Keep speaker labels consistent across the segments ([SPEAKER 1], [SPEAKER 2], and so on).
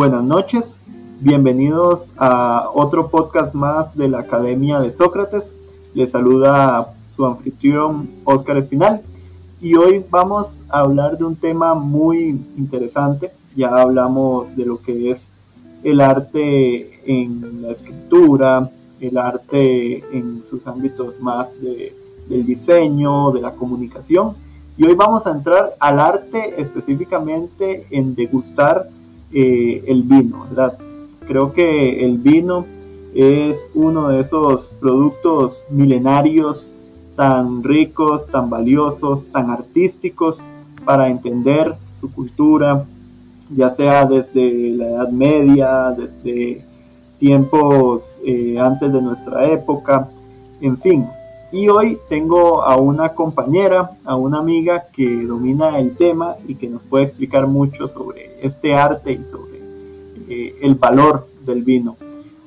[SPEAKER 1] buenas noches. Bienvenidos a otro podcast más de la Academia de Sócrates. Les saluda su anfitrión Oscar Espinal y hoy vamos a hablar de un tema muy interesante. Ya hablamos de lo que es el arte en la escritura, el arte en sus ámbitos más de, del diseño, de la comunicación. Y hoy vamos a entrar al arte específicamente en degustar eh, el vino, ¿verdad? Creo que el vino es uno de esos productos milenarios tan ricos, tan valiosos, tan artísticos para entender su cultura, ya sea desde la Edad Media, desde tiempos eh, antes de nuestra época, en fin. Y hoy tengo a una compañera, a una amiga que domina el tema y que nos puede explicar mucho sobre este arte y sobre eh, el valor del vino.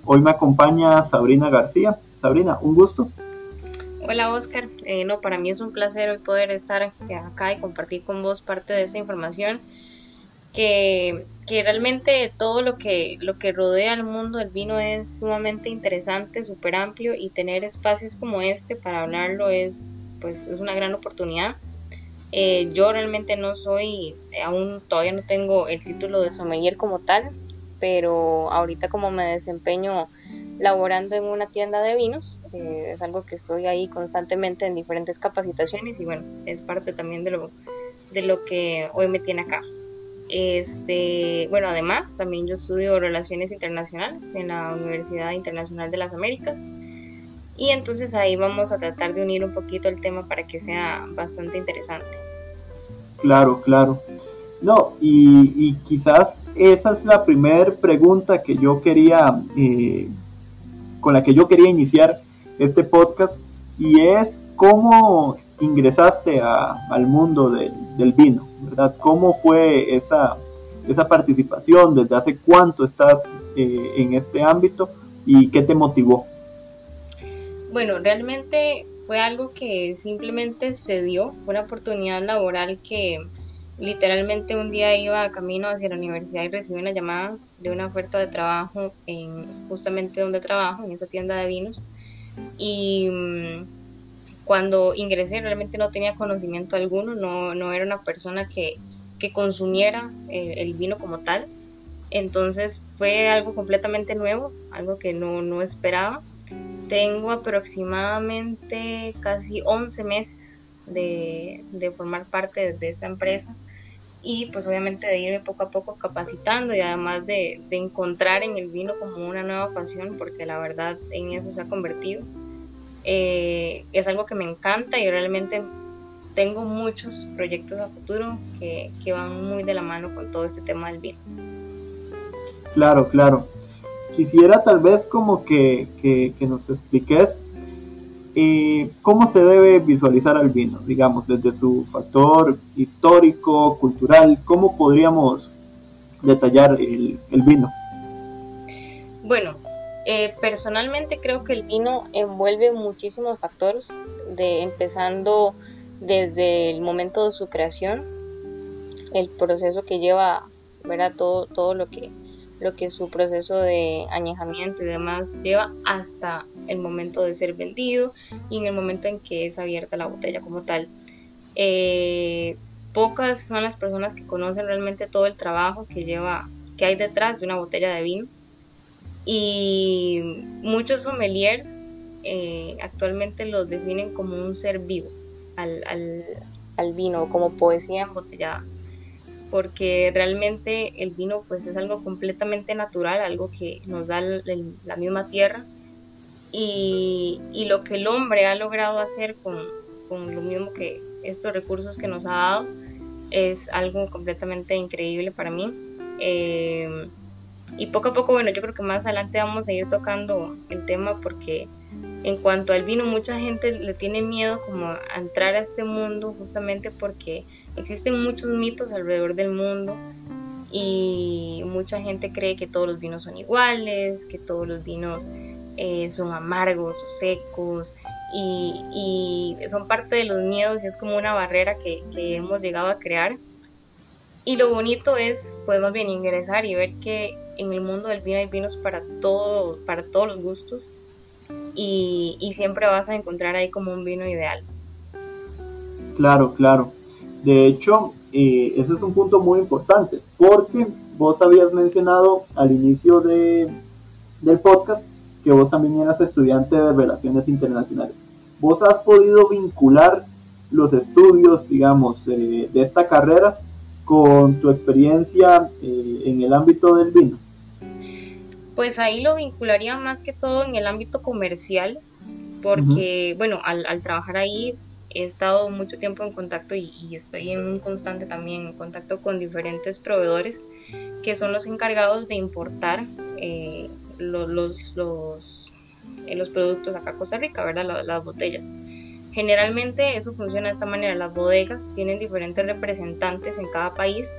[SPEAKER 1] Hoy me acompaña Sabrina García. Sabrina, un gusto.
[SPEAKER 2] Hola Oscar, eh, no, para mí es un placer poder estar acá y compartir con vos parte de esta información que, que realmente todo lo que, lo que rodea el mundo del vino es sumamente interesante, súper amplio y tener espacios como este para hablarlo es, pues, es una gran oportunidad. Eh, yo realmente no soy, aún todavía no tengo el título de sommelier como tal, pero ahorita como me desempeño laborando en una tienda de vinos, eh, es algo que estoy ahí constantemente en diferentes capacitaciones y bueno, es parte también de lo, de lo que hoy me tiene acá. Este, bueno, además también yo estudio relaciones internacionales en la Universidad Internacional de las Américas. Y entonces ahí vamos a tratar de unir un poquito el tema para que sea bastante interesante.
[SPEAKER 1] Claro, claro. No, y, quizás esa es la primera pregunta que yo quería, eh, con la que yo quería iniciar este podcast, y es cómo ingresaste al mundo del vino. ¿verdad? ¿Cómo fue esa, esa participación? ¿Desde hace cuánto estás eh, en este ámbito y qué te motivó?
[SPEAKER 2] Bueno, realmente fue algo que simplemente se dio, fue una oportunidad laboral que literalmente un día iba camino hacia la universidad y recibí una llamada de una oferta de trabajo en justamente donde trabajo, en esa tienda de vinos. Y mm, cuando ingresé realmente no tenía conocimiento alguno, no, no era una persona que, que consumiera el, vino como tal. Entonces fue algo completamente nuevo, algo que no, no esperaba. Tengo aproximadamente casi 11 meses de, de, formar parte de esta empresa y pues obviamente de irme poco a poco capacitando y además de, de encontrar en el vino como una nueva pasión porque la verdad en eso se ha convertido eh, es algo que me encanta y realmente tengo muchos proyectos a futuro que, van muy de la mano con todo este tema del vino.
[SPEAKER 1] Claro, claro. Quisiera tal vez como que, nos expliques eh, cómo se debe visualizar al vino, digamos, desde su factor histórico, cultural, cómo podríamos detallar el, el vino.
[SPEAKER 2] Bueno, eh, personalmente creo que el vino envuelve muchísimos factores, de, empezando desde el momento de su creación, el proceso que lleva, ¿verdad? Todo, todo lo que lo que su proceso de añejamiento y demás lleva hasta el momento de ser vendido y en el momento en que es abierta la botella como tal. Eh, pocas son las personas que conocen realmente todo el trabajo que lleva, que hay detrás de una botella de vino y muchos sommeliers eh, actualmente los definen como un ser vivo al, al, al vino, como poesía embotellada, porque realmente el vino pues es algo completamente natural, algo que nos da la misma tierra y, y, lo que el hombre ha logrado hacer con, con lo mismo que estos recursos que nos ha dado es algo completamente increíble para mí. Eh, y poco a poco, bueno, yo creo que más adelante vamos a ir tocando el tema porque en cuanto al vino, mucha gente le tiene miedo como a entrar a este mundo justamente porque existen muchos mitos alrededor del mundo y mucha gente cree que todos los vinos son iguales, que todos los vinos eh, son amargos o secos y, son parte de los miedos y es como una barrera que, que hemos llegado a crear. Y lo bonito es, podemos bien ingresar y ver que en el mundo del vino hay vinos para, todo, para todos los gustos y, y siempre vas a encontrar ahí como un vino ideal.
[SPEAKER 1] Claro, claro. De hecho, eh, ese es un punto muy importante porque vos habías mencionado al inicio de, del podcast que vos también eras estudiante de relaciones internacionales. ¿Vos has podido vincular los estudios, digamos, de esta carrera con tu experiencia eh, en el ámbito del vino?
[SPEAKER 2] Pues ahí lo vincularía más que todo en el ámbito comercial, porque, bueno, al, trabajar ahí he estado mucho tiempo en contacto y, estoy en un constante también en contacto con diferentes proveedores que son los encargados de importar eh, los, los, los, eh, los, productos acá a Costa Rica, ¿verdad? las botellas. Generalmente eso funciona de esta manera, las bodegas tienen diferentes representantes en cada país.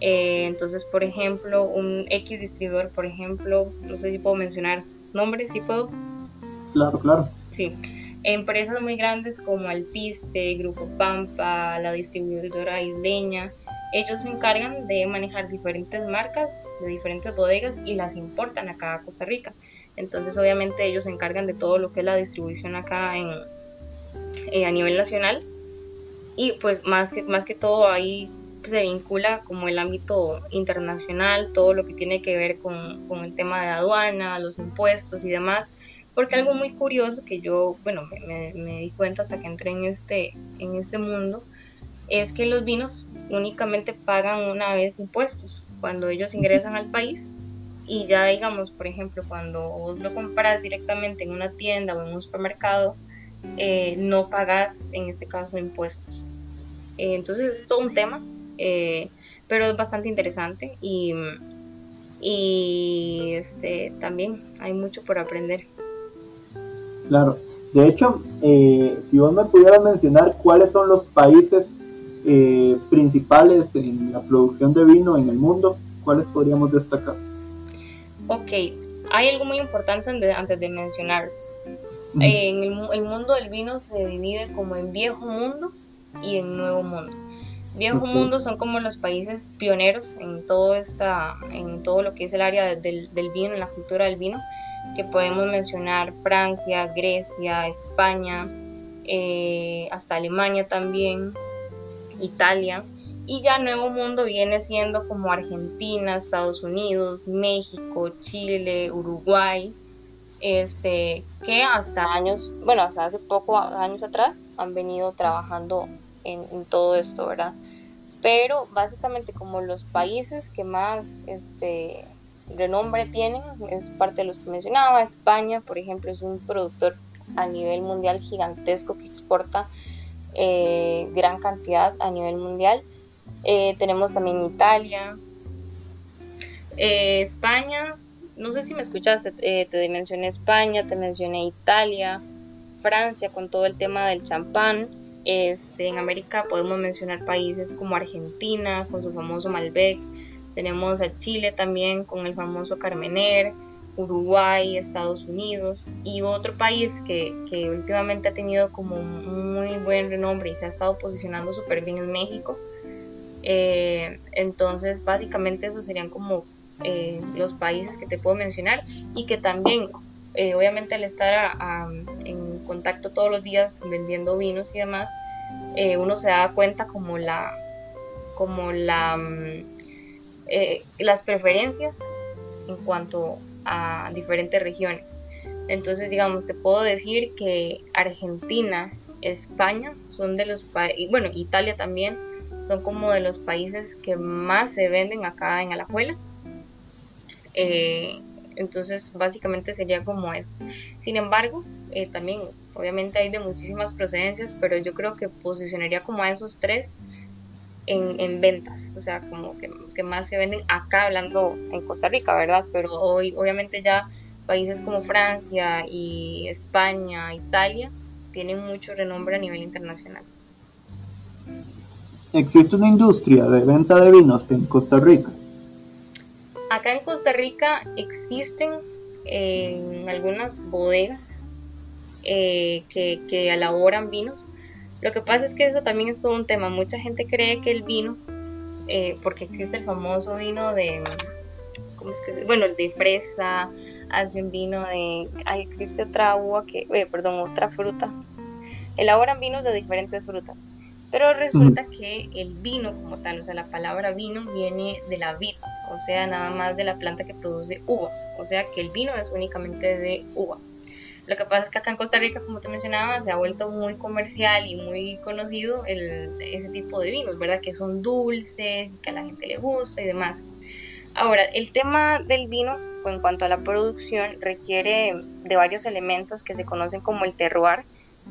[SPEAKER 2] Eh, entonces, por ejemplo, un X distribuidor, por ejemplo, no sé si puedo mencionar nombres, ¿sí puedo?
[SPEAKER 1] Claro, claro.
[SPEAKER 2] Sí. Empresas muy grandes como Alpiste, Grupo Pampa, la distribuidora isleña, ellos se encargan de manejar diferentes marcas de diferentes bodegas y las importan acá a Costa Rica. Entonces, obviamente, ellos se encargan de todo lo que es la distribución acá en, eh, a nivel nacional y pues más que, más que todo ahí se vincula como el ámbito internacional, todo lo que tiene que ver con, con, el tema de aduana, los impuestos y demás, porque algo muy curioso que yo, bueno, me, me, di cuenta hasta que entré en este, en este mundo, es que los vinos únicamente pagan una vez impuestos cuando ellos ingresan al país y ya digamos, por ejemplo, cuando vos lo compras directamente en una tienda o en un supermercado, eh, no pagas en este caso impuestos. Eh, entonces es todo un tema, eh, pero es bastante interesante y, y este, también hay mucho por aprender.
[SPEAKER 1] Claro, de hecho, si vos me pudieras mencionar cuáles son los países principales en la producción de vino en el mundo, ¿cuáles podríamos destacar?
[SPEAKER 2] Ok, hay algo muy importante antes de mencionarlos en el, mundo del vino se divide como en viejo mundo y en nuevo mundo. Viejo mundo son como los países pioneros en todo esta, en todo lo que es el área del, vino, en la cultura del vino, que podemos mencionar Francia, Grecia, España, eh, hasta Alemania también, Italia. Y ya Nuevo Mundo viene siendo como Argentina, Estados Unidos, México, Chile, Uruguay, este, que hasta años, bueno, hasta hace poco años atrás han venido trabajando en, todo esto, ¿verdad? Pero básicamente como los países que más este, renombre tienen, es parte de los que mencionaba, España, por ejemplo, es un productor a nivel mundial gigantesco que exporta eh, gran cantidad a nivel mundial. Eh, tenemos también Italia, eh, España, no sé si me escuchaste, te mencioné España, te mencioné Italia, Francia con todo el tema del champán. Este, en América podemos mencionar países como Argentina con su famoso Malbec, tenemos a Chile también con el famoso Carmener, Uruguay, Estados Unidos y otro país que, que últimamente ha tenido como muy buen renombre y se ha estado posicionando súper bien es México. Eh, entonces básicamente esos serían como eh, los países que te puedo mencionar y que también, eh, obviamente al estar en contacto todos los días vendiendo vinos y demás, eh, uno se da cuenta como la, como la, mm, las preferencias en cuanto a diferentes regiones. Entonces, digamos, te puedo decir que Argentina, España son de los países, bueno, Italia también, son como de los países que más se venden acá en Alajuela. Eh, entonces, básicamente sería como eso. Sin embargo, eh, también, obviamente hay de muchísimas procedencias, pero yo creo que posicionaría como a esos tres en, ventas, o sea, como que, más se venden acá hablando en Costa Rica, ¿verdad? Pero hoy, obviamente ya países como Francia y España, Italia, tienen mucho renombre a nivel internacional.
[SPEAKER 1] ¿Existe una industria de venta de vinos en Costa Rica?
[SPEAKER 2] Acá en Costa Rica existen eh, algunas bodegas eh, que, elaboran vinos. Lo que pasa es que eso también es todo un tema. Mucha gente cree que el vino eh, porque existe el famoso vino de, ¿cómo es que Bueno, el de fresa, hacen vino de, existe otra uva que, eh, perdón, otra fruta. Elaboran vinos de diferentes frutas. Pero resulta que el vino como tal, o sea, la palabra vino viene de la vid, o sea, nada más de la planta que produce uva. O sea, que el vino es únicamente de uva. Lo que pasa es que acá en Costa Rica, como te mencionaba, se ha vuelto muy comercial y muy conocido ese tipo de vinos, ¿verdad? Que son dulces y que a la gente le gusta y demás. Ahora, el tema del vino, en cuanto a la producción, requiere de varios elementos que se conocen como el terroir,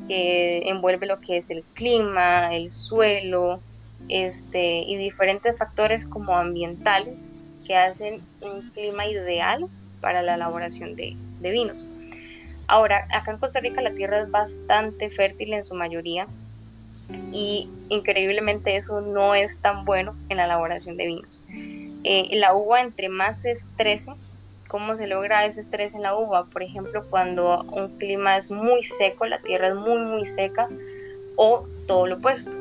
[SPEAKER 2] que envuelve lo que es el clima, el suelo, este, y diferentes factores como ambientales que hacen un clima ideal para la elaboración de vinos. Ahora, acá en Costa Rica la tierra es bastante fértil en su mayoría y increíblemente eso no es tan bueno en la elaboración de vinos. Eh, la uva entre más se estrese, ¿cómo se logra ese estrés en la uva? Por ejemplo, cuando un clima es muy seco, la tierra es muy muy seca o todo lo opuesto.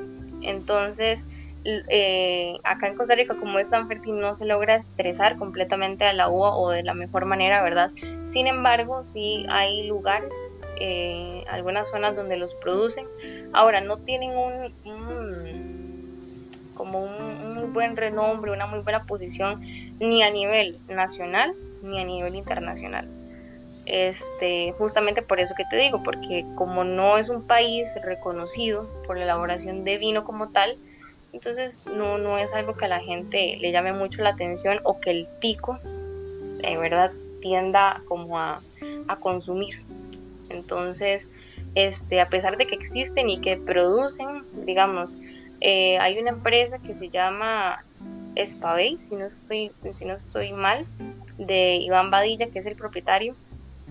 [SPEAKER 2] Entonces, eh, acá en Costa Rica, como es tan fértil, no se logra estresar completamente a la uva o de la mejor manera, ¿verdad? Sin embargo, sí hay lugares, eh, algunas zonas donde los producen. Ahora, no tienen un, como un, muy buen renombre, una muy buena posición, ni a nivel nacional ni a nivel internacional. Este, justamente por eso que te digo, porque como no es un país reconocido por la elaboración de vino como tal, entonces no, no es algo que a la gente le llame mucho la atención o que el tico, de verdad, tienda como a, consumir. Entonces, este, a pesar de que existen y que producen, digamos, eh, hay una empresa que se llama Spavey, si no estoy, si no estoy mal, de Iván Badilla, que es el propietario,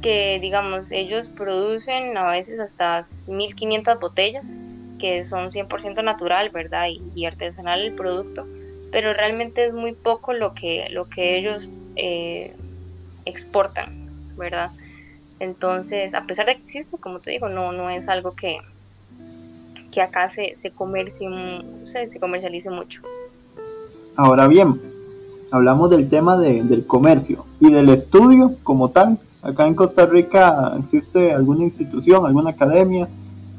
[SPEAKER 2] que digamos, ellos producen a veces hasta 1500 botellas que son 100% natural, ¿verdad? Y, artesanal el producto, pero realmente es muy poco lo que, lo que ellos eh, exportan, ¿verdad? Entonces, a pesar de que existe, como te digo, no, no es algo que, que acá se, se, se, comercialice mucho.
[SPEAKER 1] Ahora bien, hablamos del tema del comercio y del estudio como tal. Acá en Costa Rica existe alguna institución, alguna academia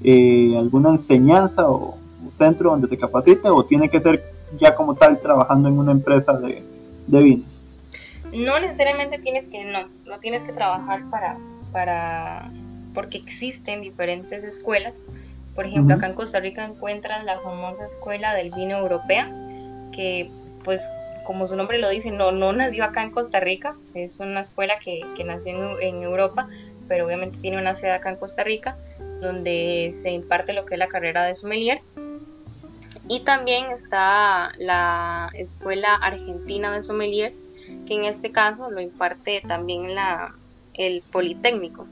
[SPEAKER 1] eh, alguna enseñanza o centro donde te capacite o tiene que ser ya como tal trabajando en una empresa de, vinos?
[SPEAKER 2] No necesariamente tienes que, no, no tienes que trabajar para, para, porque existen diferentes escuelas. Por ejemplo, acá en Costa Rica encuentras la famosa escuela del vino europea, que pues como su nombre lo dice, no, no nació acá en Costa Rica, es una escuela que, que nació en, en, Europa, pero obviamente tiene una sede acá en Costa Rica donde se imparte lo que es la carrera de sommelier. Y también está la Escuela Argentina de Sommeliers, que en este caso lo imparte también la, el Politécnico.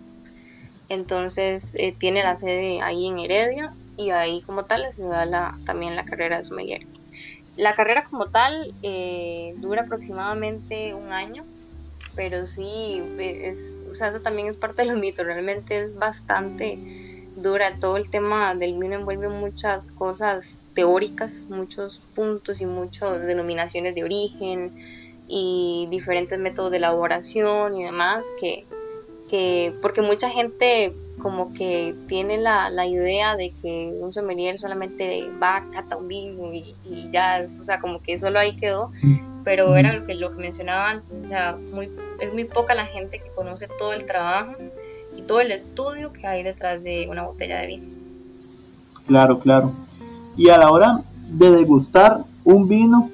[SPEAKER 2] Entonces eh, tiene la sede ahí en Heredia y ahí como tal se da la, también la carrera de sommelier. La carrera como tal eh, dura aproximadamente un año, pero sí, es, o sea, eso también es parte de los mitos, realmente es bastante dura. Todo el tema del vino envuelve muchas cosas teóricas, muchos puntos y muchas denominaciones de origen y diferentes métodos de elaboración y demás que, que porque mucha gente como que tiene la, la, idea de que un sommelier solamente va, cata un vino y, ya, o sea, como que solo ahí quedó, pero era lo que, lo que mencionaba antes, o sea, muy, es muy poca la gente que conoce todo el trabajo todo el estudio que hay detrás de una botella de vino.
[SPEAKER 1] Claro, claro. Y a la hora de degustar un vino,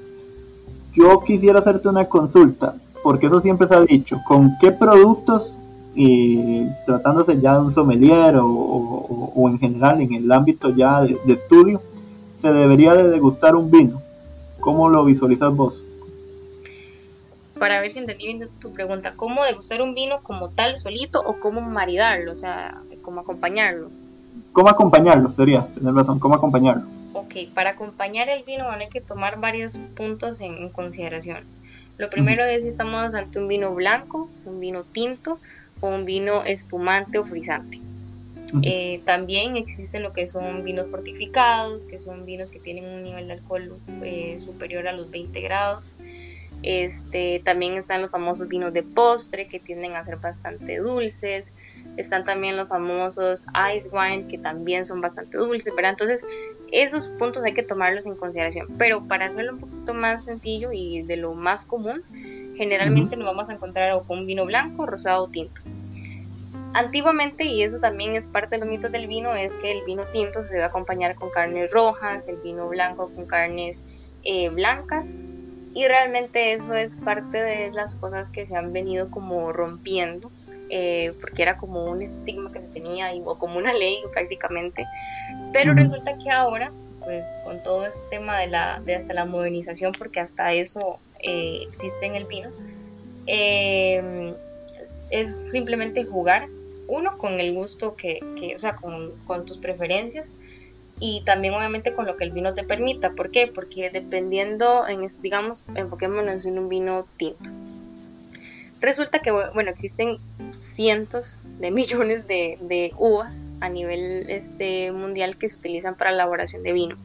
[SPEAKER 1] yo quisiera hacerte una consulta, porque eso siempre se ha dicho, ¿con qué productos, y tratándose ya de un sommelier o, en general en el ámbito ya de, estudio, se debería de degustar un vino? ¿Cómo lo visualizas vos?
[SPEAKER 2] Para ver si entendí bien tu pregunta, ¿cómo degustar un vino como tal solito o cómo maridarlo, o sea, cómo acompañarlo?
[SPEAKER 1] ¿Cómo acompañarlo? Sería, tener razón, ¿cómo acompañarlo?
[SPEAKER 2] Ok, para acompañar el vino van a que tomar varios puntos en, consideración. Lo primero es si estamos ante un vino blanco, un vino tinto o un vino espumante o frisante. Eh, también existen lo que son vinos fortificados, que son vinos que tienen un nivel de alcohol eh, superior a los 20 grados. Este, también están los famosos vinos de postre que tienden a ser bastante dulces. Están también los famosos ice wine que también son bastante dulces, ¿verdad? Entonces, esos puntos hay que tomarlos en consideración. Pero para hacerlo un poquito más sencillo y de lo más común, generalmente nos vamos a encontrar con un vino blanco, rosado o tinto. Antiguamente, y eso también es parte de los mitos del vino, es que el vino tinto se debe acompañar con carnes rojas, el vino blanco con carnes eh, blancas, y realmente eso es parte de las cosas que se han venido como rompiendo, eh, porque era como un estigma que se tenía, o como una ley prácticamente, pero resulta que ahora, pues con todo este tema de, la, de hasta la modernización, porque hasta eso eh, existe en el vino, es simplemente jugar uno, con el gusto que, que o sea, con, con, tus preferencias y también obviamente con lo que el vino te permita. ¿Por qué? Porque dependiendo, en, digamos, enfoquémonos en un vino tinto. Resulta que, bueno, existen cientos de millones de, de uvas a nivel este, mundial que se utilizan para la elaboración de vino.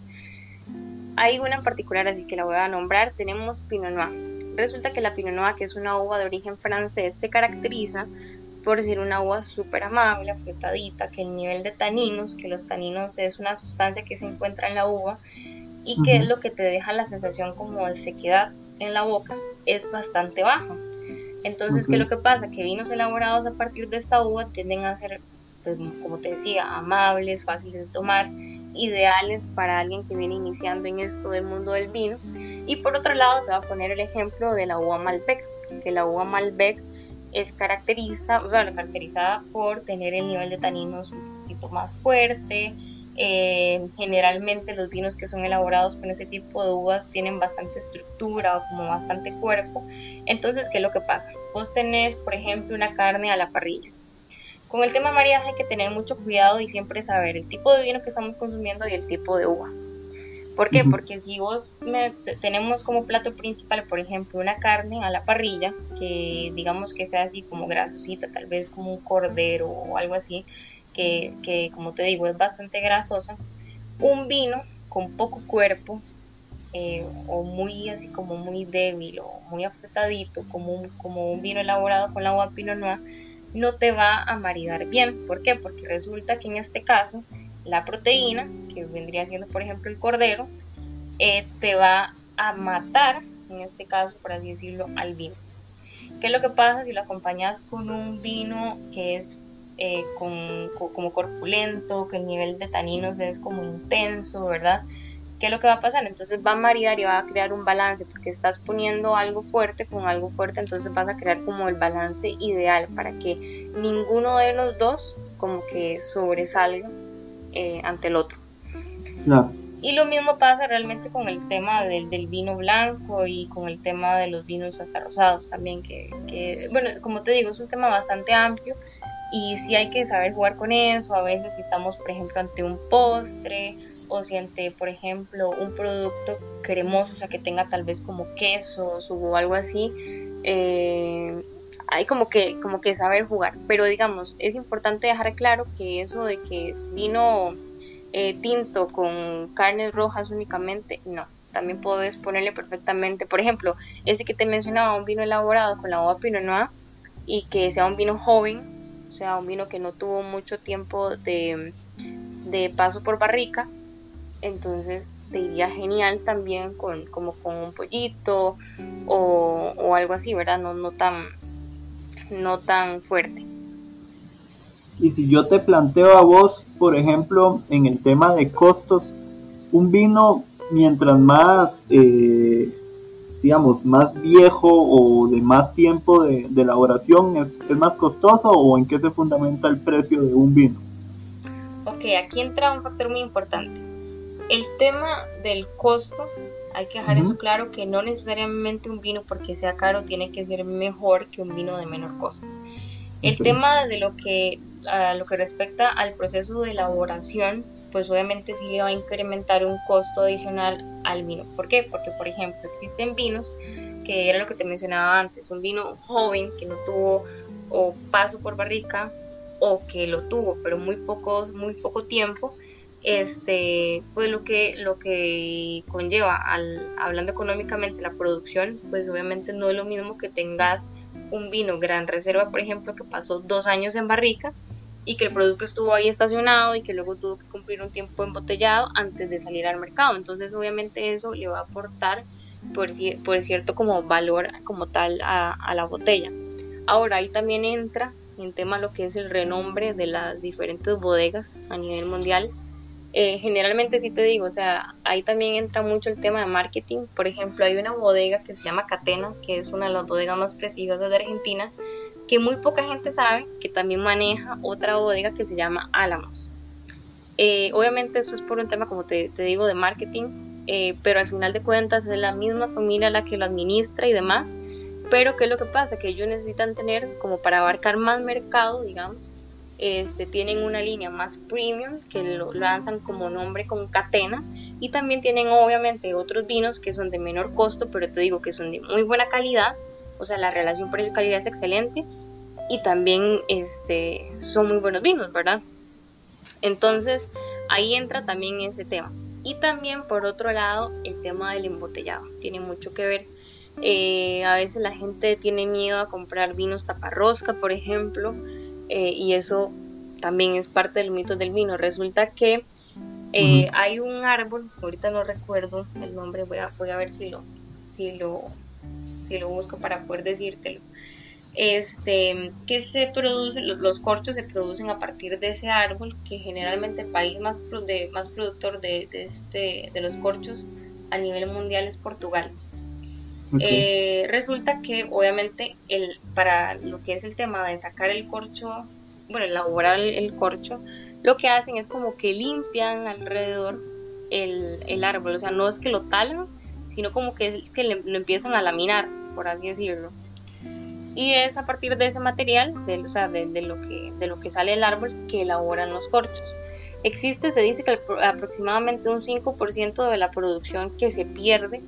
[SPEAKER 2] Hay una en particular, así que la voy a nombrar. Tenemos Pinot Noir. Resulta que la Pinot Noir, que es una uva de origen francés, se caracteriza por decir una uva súper amable, afrutadita, que el nivel de taninos, que los taninos es una sustancia que se encuentra en la uva y que es lo que te deja la sensación como de sequedad en la boca, es bastante bajo. Entonces, ¿qué es lo que pasa? Que vinos elaborados a partir de esta uva tienden a ser, pues, como te decía, amables, fáciles de tomar, ideales para alguien que viene iniciando en esto del mundo del vino. Y por otro lado, te voy a poner el ejemplo de la uva Malbec, que la uva Malbec es caracteriza, bueno, caracterizada por tener el nivel de taninos un poquito más fuerte. Eh, generalmente los vinos que son elaborados con ese tipo de uvas tienen bastante estructura o como bastante cuerpo. Entonces, ¿qué es lo que pasa? Vos tenés, por ejemplo, una carne a la parrilla. Con el tema maridaje hay que tener mucho cuidado y siempre saber el tipo de vino que estamos consumiendo y el tipo de uva. ¿Por qué? Porque si vos tenemos como plato principal, por ejemplo, una carne a la parrilla, que digamos que sea así como grasosita, tal vez como un cordero o algo así, que, que como te digo es bastante grasosa, un vino con poco cuerpo, eh, o muy así como muy débil o muy afrutadito, como un, como un vino elaborado con la agua Pinot Noir, no te va a maridar bien. ¿Por qué? Porque resulta que en este caso la proteína, que vendría siendo por ejemplo el cordero, eh, te va a matar, en este caso por así decirlo, al vino. ¿Qué es lo que pasa si lo acompañas con un vino que es eh, como corpulento, que el nivel de taninos es como intenso, ¿verdad? ¿Qué es lo que va a pasar? Entonces va a maridar y va a crear un balance, porque estás poniendo algo fuerte con algo fuerte, entonces vas a crear como el balance ideal para que ninguno de los dos como que sobresalga eh, ante el otro. Y lo mismo pasa realmente con el tema del, vino blanco y con el tema de los vinos hasta rosados también, que, bueno, como te digo, es un tema bastante amplio y sí hay que saber jugar con eso. A veces si estamos, por ejemplo, ante un postre o si ante, por ejemplo, un producto cremoso, o sea, que tenga tal vez como quesos o algo así, eh, hay como que, como que saber jugar. Pero digamos, es importante dejar claro que eso de que vino eh, tinto con carnes rojas únicamente, no. También puedes ponerle perfectamente, por ejemplo, ese que te mencionaba, un vino elaborado con la uva Pinot Noir y que sea un vino joven, o sea, un vino que no tuvo mucho tiempo de, de paso por barrica, entonces te iría genial también con, como con un pollito o, o algo así, ¿verdad? No, no tan no tan fuerte.
[SPEAKER 1] Y si yo te planteo a vos, por ejemplo, en el tema de costos, un vino mientras más, eh, digamos, más viejo o de más tiempo de, elaboración, ¿es, ¿es, más costoso o en qué se fundamenta el precio de un vino?
[SPEAKER 2] Ok, aquí entra un factor muy importante. El tema del costo hay que dejar eso claro que no necesariamente un vino porque sea caro tiene que ser mejor que un vino de menor costo. El tema de lo que, a lo que respecta al proceso de elaboración, pues obviamente sí le va a incrementar un costo adicional al vino. ¿Por qué? Porque, por ejemplo, existen vinos, que era lo que te mencionaba antes, un vino joven que no tuvo o paso por barrica o que lo tuvo, pero muy pocos, muy poco tiempo, este, pues lo que, lo que conlleva al, hablando económicamente la producción, pues obviamente no es lo mismo que tengas un vino gran reserva, por ejemplo, que pasó dos años en barrica y que el producto estuvo ahí estacionado y que luego tuvo que cumplir un tiempo embotellado antes de salir al mercado. Entonces obviamente eso le va a aportar por, por cierto como valor como tal a, a la botella. Ahora ahí también entra en tema lo que es el renombre de las diferentes bodegas a nivel mundial eh, generalmente sí te digo, o sea, ahí también entra mucho el tema de marketing. Por ejemplo, hay una bodega que se llama Catena, que es una de las bodegas más prestigiosas de Argentina, que muy poca gente sabe que también maneja otra bodega que se llama Álamos. Eh, obviamente eso es por un tema, como te, digo, de marketing, eh, pero al final de cuentas es la misma familia la que lo administra y demás. Pero ¿qué es lo que pasa? Que ellos necesitan tener como para abarcar más mercado, digamos, este, tienen una línea más premium que lo lanzan como nombre con catena. Y también tienen obviamente otros vinos que son de menor costo pero te digo que son de muy buena calidad. O sea la relación precio-calidad es excelente. Y también este, son muy buenos vinos verdad entonces ahí entra también ese tema. Y también por otro lado el tema del embotellado. Tiene mucho que ver. Eh, a veces la gente tiene miedo a comprar vinos taparrosca por ejemplo eh, y eso también es parte del mito del vino. Resulta que eh, hay un árbol, ahorita no recuerdo el nombre, voy a, voy a ver si lo, si lo, si lo busco para poder decírtelo. Este, que se produce, los, corchos se producen a partir de ese árbol, que generalmente el país más, de, más productor de, de, este, de los corchos a nivel mundial es Portugal. Eh, resulta que obviamente el, para lo que es el tema de sacar el corcho, bueno, elaborar el, corcho, lo que hacen es como que limpian alrededor el, árbol, o sea, no es que lo talan, sino como que es que lo empiezan a laminar, por así decirlo. Y es a partir de ese material, de, o sea, de, lo que, de lo que sale el árbol, que elaboran los corchos. Existe, se dice que aproximadamente un 5% de la producción que se pierde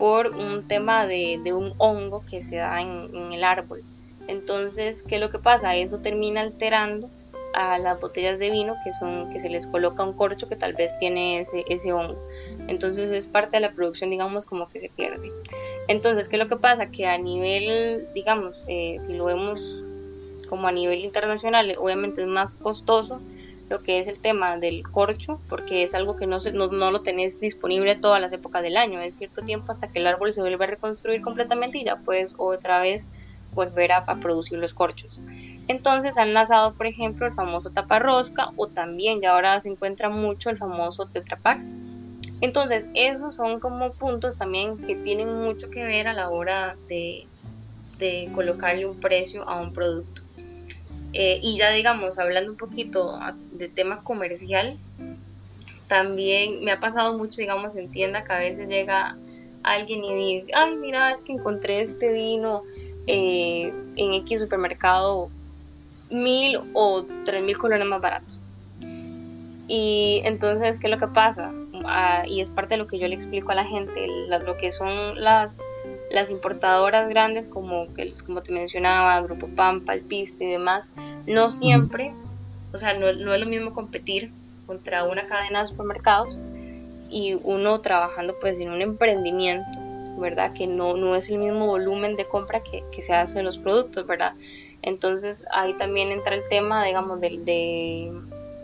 [SPEAKER 2] por un tema de, un hongo que se da en, el árbol. Entonces, ¿qué es lo que pasa? Eso termina alterando a las botellas de vino que son que se les coloca un corcho que tal vez tiene ese, ese hongo. Entonces es parte de la producción, digamos, como que se pierde. Entonces, ¿qué es lo que pasa? Que a nivel, digamos, eh, si lo vemos como a nivel internacional, obviamente es más costoso lo que es el tema del corcho, porque es algo que no, se, no, lo tenés disponible todas las épocas del año, es cierto tiempo hasta que el árbol se vuelve a reconstruir completamente y ya puedes otra vez volver a, producir los corchos. Entonces han lanzado, por ejemplo, el famoso taparrosca o también ya ahora se encuentra mucho el famoso tetrapack. Entonces, esos son como puntos también que tienen mucho que ver a la hora de, de colocarle un precio a un producto. Eh, y ya digamos, hablando un poquito de tema comercial, también me ha pasado mucho, digamos, en tienda que a veces llega alguien y dice, ay, mira, es que encontré este vino eh, en X supermercado mil o tres mil colones más barato. Y entonces, ¿qué es lo que pasa? Ah, y es parte de lo que yo le explico a la gente, lo que son las las importadoras grandes como, como te mencionaba, Grupo Pampa, El Piste y demás, no siempre, o sea, no, no, es lo mismo competir contra una cadena de supermercados y uno trabajando pues en un emprendimiento, ¿verdad? Que no, no es el mismo volumen de compra que, que se hace de los productos, ¿verdad? Entonces ahí también entra el tema, digamos, del, de,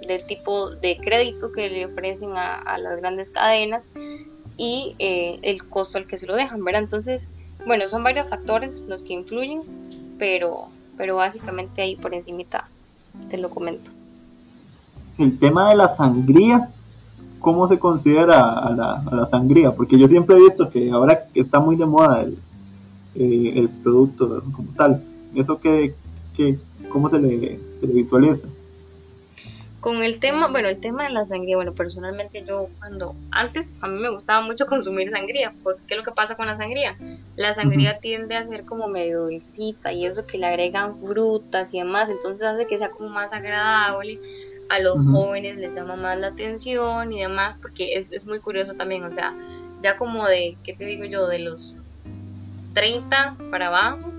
[SPEAKER 2] del tipo de crédito que le ofrecen a, a las grandes cadenas y eh, el costo al que se lo dejan, ¿verdad? Entonces, bueno, son varios factores los que influyen, pero, pero básicamente ahí por encimita te lo comento.
[SPEAKER 1] El tema de la sangría, ¿cómo se considera a la, sangría? Porque yo siempre he visto que ahora está muy de moda el, eh, el producto como tal. ¿Eso que, que cómo se le, se le visualiza?
[SPEAKER 2] Con el tema, bueno, el tema de la sangría, bueno, personalmente yo cuando antes a mí me gustaba mucho consumir sangría, porque ¿qué es lo que pasa con la sangría? La sangría tiende a ser como medio dulcita y eso que le agregan frutas y demás, entonces hace que sea como más agradable, a los jóvenes les llama más la atención y demás, porque es, es muy curioso también, o sea, ya como de, ¿qué te digo yo? De los 30 para abajo,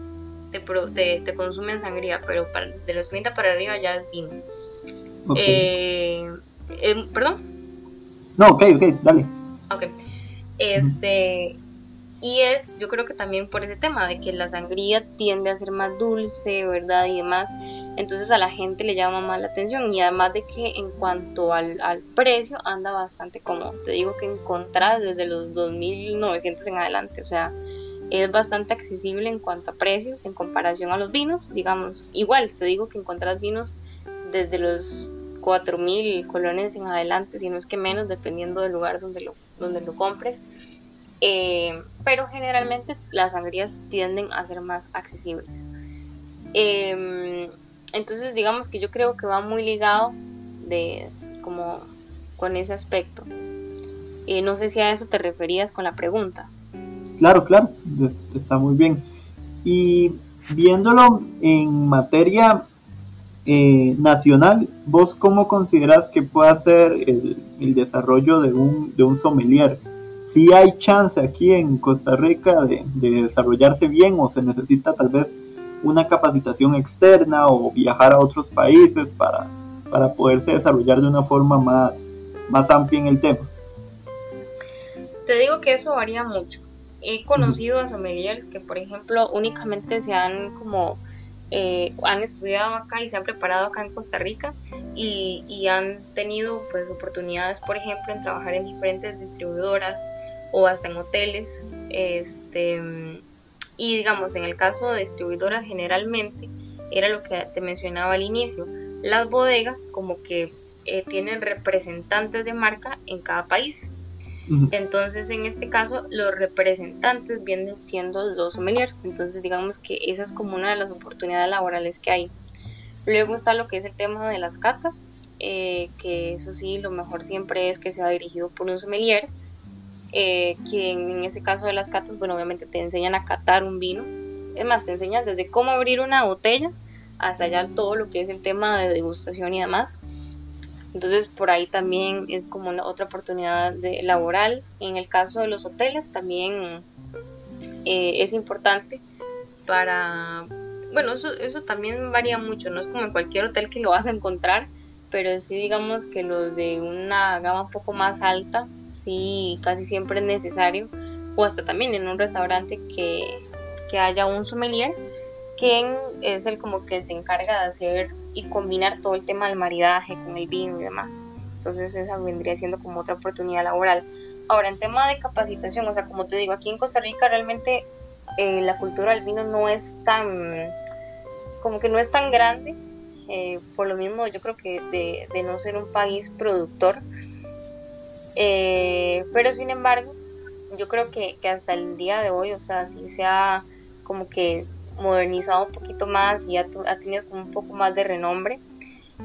[SPEAKER 2] te, consumen sangría, pero de los 30 para arriba ya es vino. Eh, em, ¿Perdón?
[SPEAKER 1] No, ok, ok, dale.
[SPEAKER 2] Ok. Este, y es, yo creo que también por ese tema de que la sangría tiende a ser más dulce, ¿verdad? Y demás. Entonces a la gente le llama más la atención. Y además de que en cuanto al, precio, anda bastante cómodo. Te digo que encontrar desde los 2.900 en adelante. O sea, es bastante accesible en cuanto a precios en comparación a los vinos. Digamos, igual, te digo que encontrar vinos desde los 4.000 colones en adelante, si no es que menos, dependiendo del lugar donde lo, donde lo compres. Eh, pero generalmente las sangrías tienden a ser más accesibles. Em, entonces digamos que yo creo que va muy ligado de como con ese aspecto. Eh, no sé si a eso te referías con la pregunta.
[SPEAKER 1] Claro, claro, está muy bien. Y viéndolo en materia eh, nacional, ¿vos cómo consideras que puede ser el, el desarrollo de un, de un sommelier? si hay chance aquí en Costa Rica de, desarrollarse bien o se necesita tal vez una capacitación externa o viajar a otros países para, para poderse desarrollar de una forma más, más amplia en el tema.
[SPEAKER 2] Te digo que eso varía mucho. He conocido a sommeliers que, por ejemplo, únicamente se han como eh, han estudiado acá y se han preparado acá en Costa Rica y, han tenido pues oportunidades, por ejemplo, en trabajar en diferentes distribuidoras o hasta en hoteles. Este, y digamos, en el caso de distribuidoras generalmente, era lo que te mencionaba al inicio, las bodegas como que eh, tienen representantes de marca en cada país. Entonces, en este caso, los representantes vienen siendo los sommeliers. Entonces, digamos que esa es como una de las oportunidades laborales que hay. Luego está lo que es el tema de las catas, eh, que eso sí, lo mejor siempre es que sea dirigido por un sommelier eh, que en ese caso de las catas, bueno, obviamente te enseñan a catar un vino. Es más, te enseñan desde cómo abrir una botella hasta allá todo lo que es el tema de degustación y demás. Entonces por ahí también es como una, otra oportunidad de, laboral. En el caso de los hoteles también eh, es importante para... Bueno, eso, eso también varía mucho, no es como en cualquier hotel que lo vas a encontrar, pero sí digamos que los de una gama un poco más alta sí casi siempre es necesario, o hasta también en un restaurante que, haya un sommelier, quien es el como que se encarga de hacer y combinar todo el tema del maridaje con el vino y demás. Entonces esa vendría siendo como otra oportunidad laboral. Ahora, en tema de capacitación, o sea, como te digo, aquí en Costa Rica realmente eh, la cultura del vino no es tan, como que no es tan grande, eh, por lo mismo yo creo que de, de no ser un país productor, eh, pero sin embargo, yo creo que, hasta el día de hoy, o sea, sí se ha como que modernizado un poquito más y ha, tenido como un poco más de renombre.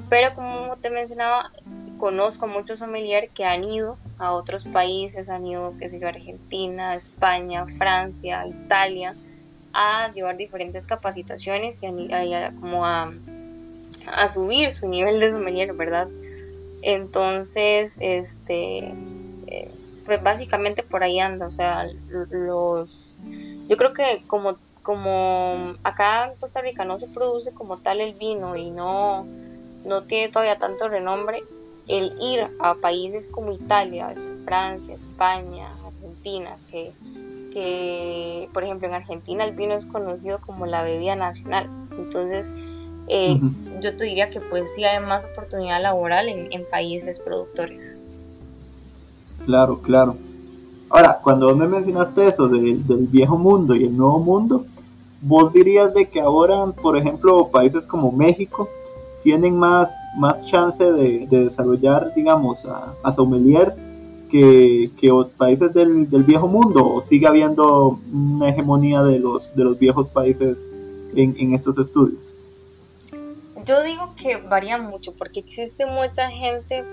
[SPEAKER 2] Pero como te mencionaba, conozco muchos sommelier que han ido a otros países, han ido, qué sé yo, Argentina, España, Francia, Italia, a llevar diferentes capacitaciones y a, como a, a subir su nivel de sommelier, ¿verdad? Entonces, este, eh, pues básicamente por ahí anda, o sea, los, yo creo que como, como acá en Costa Rica no se produce como tal el vino y no, no tiene todavía tanto renombre, el ir a países como Italia, Francia, España, Argentina, que, que por ejemplo en Argentina el vino es conocido como la bebida nacional, entonces eh, yo te diría que pues sí hay más oportunidad laboral en, países productores.
[SPEAKER 1] Claro, claro. Ahora, cuando vos me mencionaste eso del viejo mundo y el nuevo mundo, vos dirías de que ahora, por ejemplo, países como México tienen más, más chance de, desarrollar, digamos, a, a sommeliers que, que países del, del, viejo mundo, o sigue habiendo una hegemonía de los, de los viejos países en, en estos estudios?
[SPEAKER 2] Yo digo que varía mucho porque existe mucha gente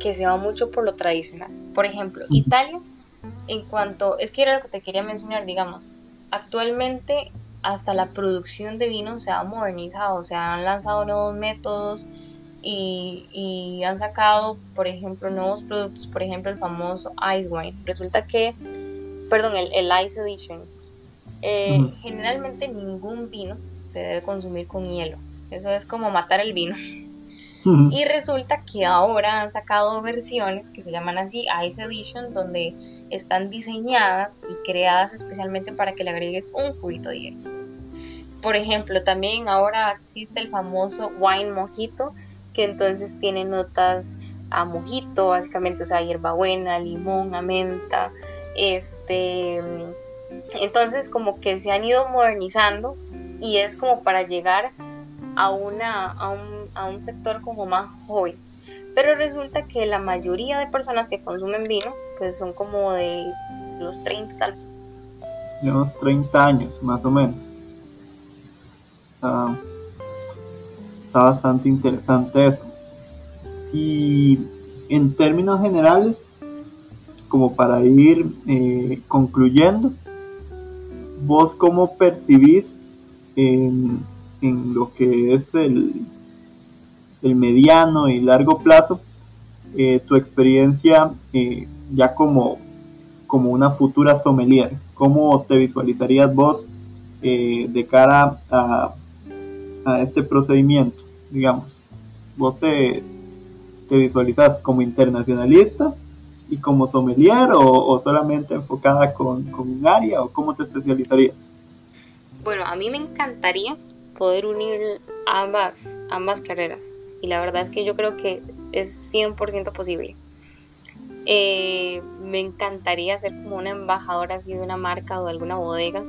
[SPEAKER 2] que se va mucho por lo tradicional. Por ejemplo, Italia, en cuanto, es que era lo que te quería mencionar, digamos, actualmente hasta la producción de vino se ha modernizado, o sea, han lanzado nuevos métodos y, han sacado, por ejemplo, nuevos productos, por ejemplo, el famoso Ice Wine. Resulta que, perdón, el, Ice Edition. Eh, generalmente ningún vino se debe consumir con hielo. Eso es como matar el vino. Y resulta que ahora han sacado versiones que se llaman así Ice Edition, donde están diseñadas y creadas especialmente para que le agregues un juguito de hielo. Por ejemplo, también ahora existe el famoso wine mojito, que entonces tiene notas a mojito, básicamente, o sea, hierbabuena, limón, a menta, este, entonces como que se han ido modernizando y es como para llegar a, una, a, un, a un sector como más joven. Pero resulta que la mayoría de personas que consumen vino, pues son como de los 30 tal.
[SPEAKER 1] De unos 30 años, más o menos. Está, bastante interesante eso. Y en términos generales, como para ir eh, concluyendo, vos cómo percibís en, lo que es el, el, mediano y largo plazo eh, tu experiencia eh, ya como, como una futura sommelier? ¿Cómo te visualizarías vos de cara a, a este procedimiento? Digamos, vos te, te visualizas como internacionalista y como sommelier o, solamente enfocada con, con, un área o cómo te especializarías?
[SPEAKER 2] Bueno, a mí me encantaría poder unir ambas, ambas carreras y la verdad es que yo creo que es 100% posible. Eh, me encantaría ser como una embajadora así de una marca o de alguna bodega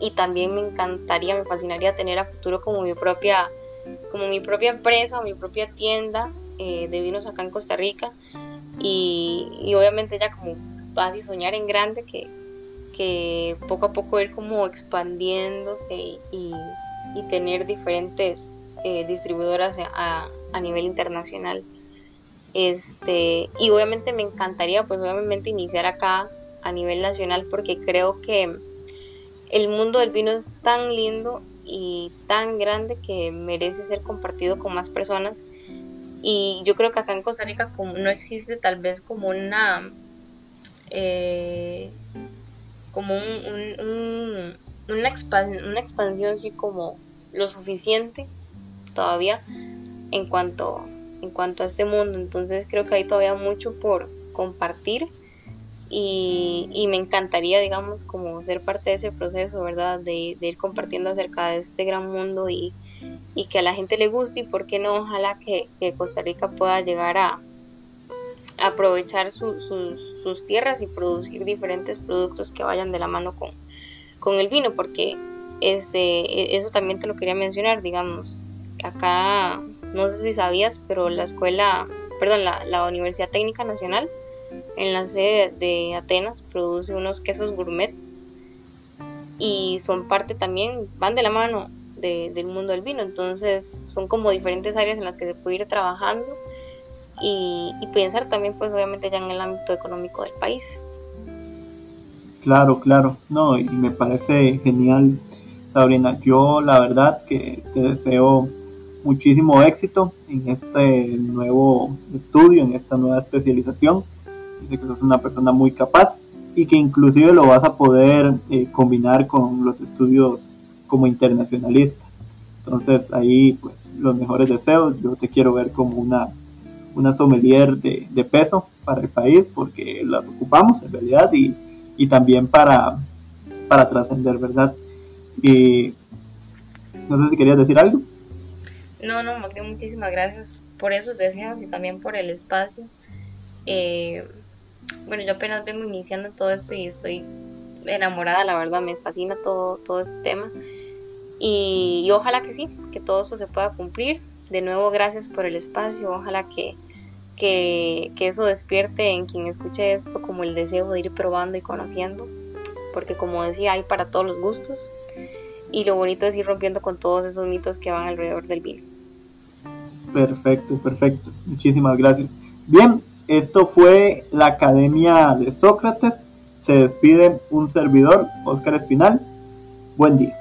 [SPEAKER 2] y también me encantaría, me fascinaría tener a futuro como mi propia como mi propia empresa o mi propia tienda eh, de vinos acá en Costa Rica y, obviamente ya como vas y soñar en grande que, que poco a poco ir como expandiéndose y, tener diferentes eh, distribuidoras a, a, nivel internacional. Este, y obviamente me encantaría pues obviamente iniciar acá a nivel nacional porque creo que el mundo del vino es tan lindo y tan grande que merece ser compartido con más personas y yo creo que acá en Costa Rica como no existe tal vez como una eh, como un, una, una expansión así como lo suficiente todavía en cuanto en cuanto a este mundo. Entonces creo que hay todavía mucho por compartir y, me encantaría digamos como ser parte de ese proceso verdad de, ir compartiendo acerca de este gran mundo y, y que a la gente le guste y por qué no, ojalá que, Costa Rica pueda llegar a, aprovechar sus, tierras y producir diferentes productos que vayan de la mano con, con el vino, porque este, eso también te lo quería mencionar, digamos, acá, no sé si sabías, pero la escuela, perdón, la, la Universidad Técnica Nacional, en la sede de Atenas, produce unos quesos gourmet y son parte también, van de la mano del mundo del vino. Entonces son como diferentes áreas en las que se puede ir trabajando y, pensar también pues obviamente ya en el ámbito económico del país.
[SPEAKER 1] Claro, claro, no, y me parece genial, Sabrina. Yo la verdad que te deseo muchísimo éxito en este nuevo estudio, en esta nueva especialización. Dice que sos una persona muy capaz y que inclusive lo vas a poder eh, combinar con los estudios como internacionalista. Entonces ahí pues los mejores deseos, yo te quiero ver como una, una sommelier de, peso para el país porque las ocupamos en realidad y, y también para, para trascender, ¿verdad? Y no sé si querías decir algo.
[SPEAKER 2] No, no, muchísimas gracias por esos deseos y también por el espacio. Eh, bueno, yo apenas vengo iniciando todo esto y estoy enamorada, la verdad, me fascina todo, todo este tema. Y, ojalá que sí, que todo eso se pueda cumplir. De nuevo, gracias por el espacio. Ojalá que, que, eso despierte en quien escuche esto como el deseo de ir probando y conociendo. Porque como decía, hay para todos los gustos. Y lo bonito es ir rompiendo con todos esos mitos que van alrededor del vino.
[SPEAKER 1] Perfecto, perfecto. Muchísimas gracias. Bien, esto fue la Academia de Sócrates. Se despide un servidor, Óscar Espinal. Buen día.